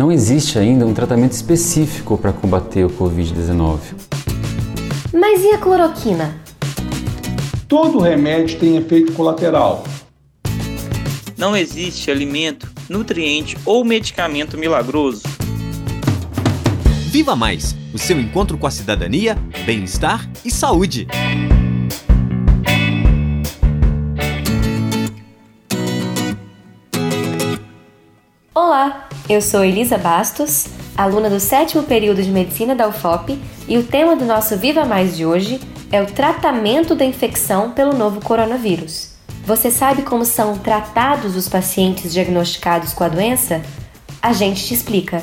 Não existe ainda um tratamento específico para combater o Covid-19. Mas e a cloroquina? Todo remédio tem efeito colateral. Não existe alimento, nutriente ou medicamento milagroso. Viva Mais o seu encontro com a cidadania, bem-estar e saúde. Olá, eu sou Elisa Bastos, aluna do sétimo período de medicina da UFOP, e o tema do nosso Viva Mais de hoje é o tratamento da infecção pelo novo coronavírus. Você sabe como são tratados os pacientes diagnosticados com a doença? A gente te explica.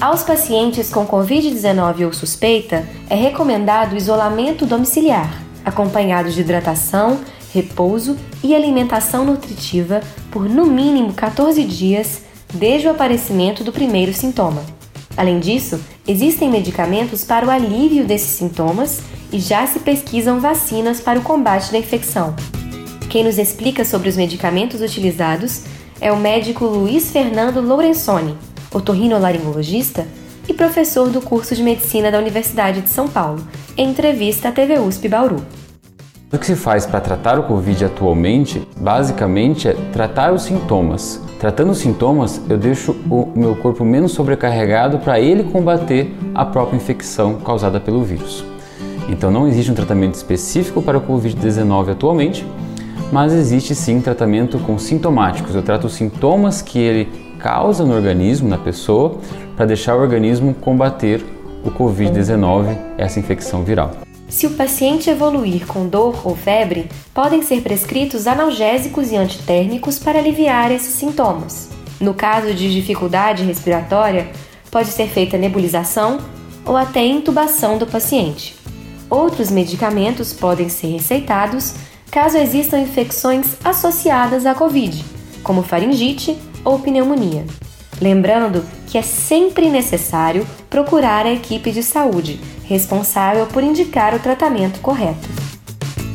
Aos pacientes com Covid-19 ou suspeita, é recomendado isolamento domiciliar, acompanhado de hidratação, repouso e alimentação nutritiva por no mínimo 14 dias desde o aparecimento do primeiro sintoma. Além disso, existem medicamentos para o alívio desses sintomas e já se pesquisam vacinas para o combate da infecção. Quem nos explica sobre os medicamentos utilizados é o médico Luiz Fernando Lorenzoni, otorrinolaringologista e professor do curso de medicina da Universidade de São Paulo, em entrevista à TV USP Bauru. O que se faz para tratar o Covid atualmente, basicamente, é tratar os sintomas. Tratando os sintomas, eu deixo o meu corpo menos sobrecarregado para ele combater a própria infecção causada pelo vírus. Então não existe um tratamento específico para o Covid-19 atualmente, mas existe sim tratamento com sintomáticos. Eu trato os sintomas que ele causa no organismo, na pessoa, para deixar o organismo combater o Covid-19, essa infecção viral. Se o paciente evoluir com dor ou febre, podem ser prescritos analgésicos e antitérmicos para aliviar esses sintomas. No caso de dificuldade respiratória, pode ser feita nebulização ou até intubação do paciente. Outros medicamentos podem ser receitados caso existam infecções associadas à Covid, como faringite ou pneumonia. Lembrando que é sempre necessário procurar a equipe de saúde, responsável por indicar o tratamento correto.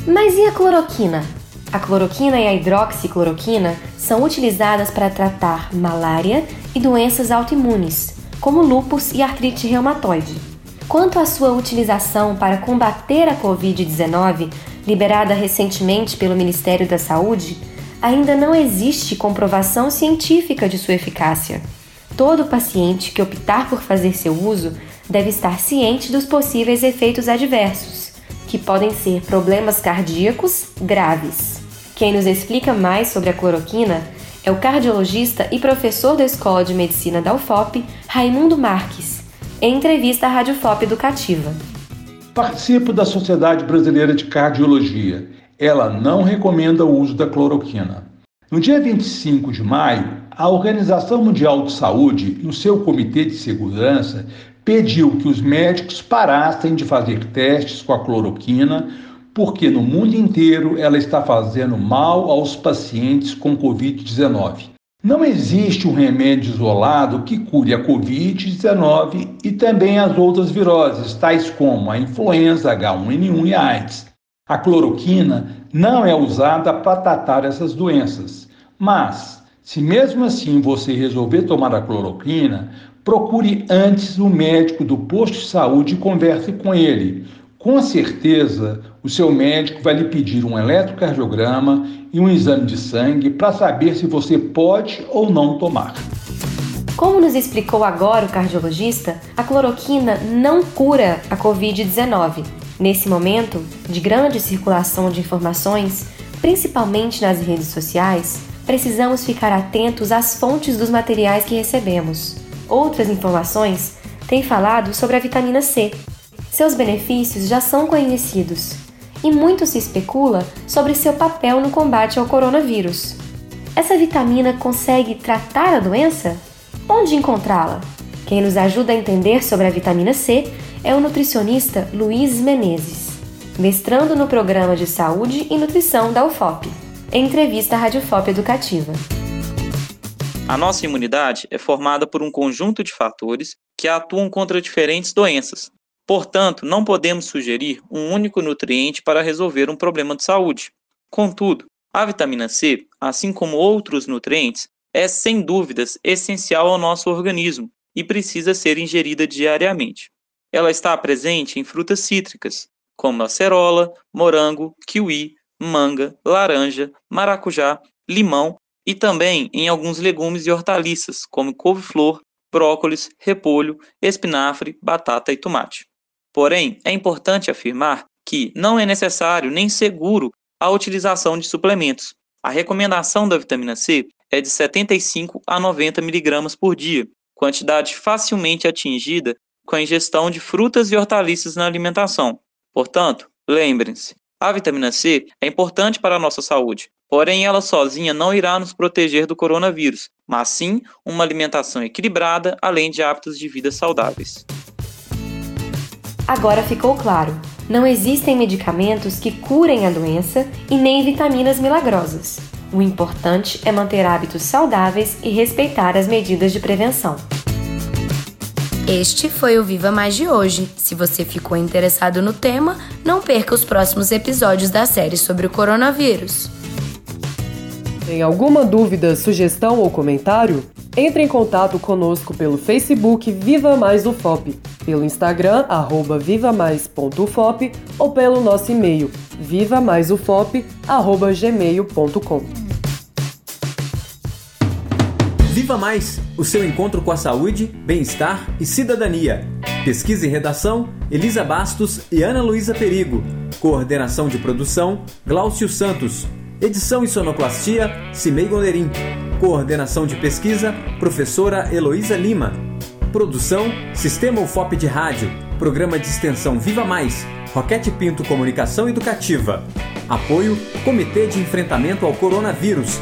Mas e a cloroquina? A cloroquina e a hidroxicloroquina são utilizadas para tratar malária e doenças autoimunes, como lúpus e artrite reumatoide. Quanto à sua utilização para combater a Covid-19, liberada recentemente pelo Ministério da Saúde, ainda não existe comprovação científica de sua eficácia. Todo paciente que optar por fazer seu uso deve estar ciente dos possíveis efeitos adversos, que podem ser problemas cardíacos graves. Quem nos explica mais sobre a cloroquina é o cardiologista e professor da Escola de Medicina da UFOP, Raimundo Marques, em entrevista à Rádio FOP Educativa. Participo da Sociedade Brasileira de Cardiologia ela não recomenda o uso da cloroquina. No dia 25 de maio, a Organização Mundial de Saúde, no seu Comitê de Segurança, pediu que os médicos parassem de fazer testes com a cloroquina, porque no mundo inteiro ela está fazendo mal aos pacientes com Covid-19. Não existe um remédio isolado que cure a Covid-19 e também as outras viroses, tais como a influenza, H1N1 e AIDS. A cloroquina não é usada para tratar essas doenças, mas se mesmo assim você resolver tomar a cloroquina, procure antes o médico do posto de saúde e converse com ele. Com certeza, o seu médico vai lhe pedir um eletrocardiograma e um exame de sangue para saber se você pode ou não tomar. Como nos explicou agora o cardiologista, a cloroquina não cura a Covid-19 Nesse momento de grande circulação de informações, principalmente nas redes sociais, precisamos ficar atentos às fontes dos materiais que recebemos. Outras informações têm falado sobre a vitamina C. Seus benefícios já são conhecidos e muito se especula sobre seu papel no combate ao coronavírus. Essa vitamina consegue tratar a doença? Onde encontrá-la? Quem nos ajuda a entender sobre a vitamina C é o nutricionista Luiz Menezes, mestrando no Programa de Saúde e Nutrição da UFOP. Entrevista à Educativa. A nossa imunidade é formada por um conjunto de fatores que atuam contra diferentes doenças. Portanto, não podemos sugerir um único nutriente para resolver um problema de saúde. Contudo, a vitamina C, assim como outros nutrientes, é, sem dúvidas, essencial ao nosso organismo e precisa ser ingerida diariamente. Ela está presente em frutas cítricas, como acerola, morango, kiwi, manga, laranja, maracujá, limão e também em alguns legumes e hortaliças, como couve-flor, brócolis, repolho, espinafre, batata e tomate. Porém, é importante afirmar que não é necessário nem seguro a utilização de suplementos. A recomendação da vitamina C é de 75 a 90 mg por dia, quantidade facilmente atingida com a ingestão de frutas e hortaliças na alimentação. Portanto, lembrem-se, a vitamina C é importante para a nossa saúde, porém ela sozinha não irá nos proteger do coronavírus, mas sim uma alimentação equilibrada, além de hábitos de vida saudáveis. Agora ficou claro: não existem medicamentos que curem a doença e nem vitaminas milagrosas. O importante é manter hábitos saudáveis e respeitar as medidas de prevenção. Este foi o Viva Mais de hoje. Se você ficou interessado no tema, não perca os próximos episódios da série sobre o coronavírus. Tem alguma dúvida, sugestão ou comentário? Entre em contato conosco pelo Facebook Viva Mais UFOP, pelo Instagram arroba vivamais.ufop ou pelo nosso e-mail vivamaisufop@gmail.com. Viva Mais, o seu encontro com a saúde, bem-estar e cidadania. Pesquisa e redação, Elisa Bastos e Ana Luísa Perigo. Coordenação de produção, Glaucio Santos. Edição e sonoplastia, Cimei Golerim. Coordenação de pesquisa, professora Heloísa Lima. Produção, Sistema UFOP de Rádio. Programa de extensão Viva Mais. Roquete Pinto Comunicação Educativa. Apoio, Comitê de Enfrentamento ao Coronavírus.